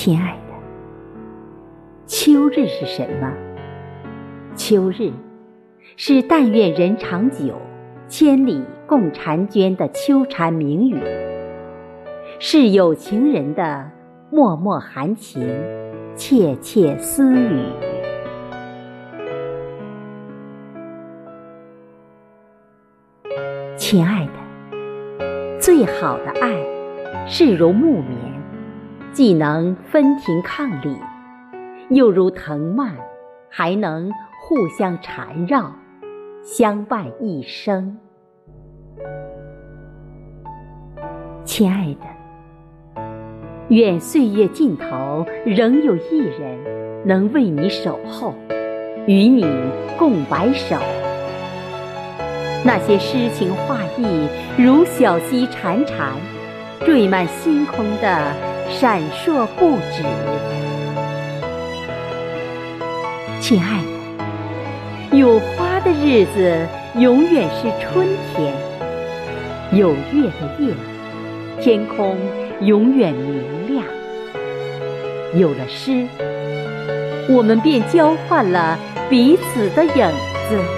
亲爱的，秋日是什么？秋日是“但愿人长久，千里共婵娟”的秋蝉鸣语，是有情人的脉脉含情、窃窃私语。亲爱的，最好的爱是如木棉，既能分庭抗礼，又如藤蔓，还能互相缠绕，相伴一生。亲爱的，愿岁月尽头仍有一人能为你守候，与你共白首。那些诗情画意，如小溪潺潺，缀满星空的闪烁不止。亲爱的，有花的日子永远是春天，有月的夜，天空永远明亮。有了诗，我们便交换了彼此的影子。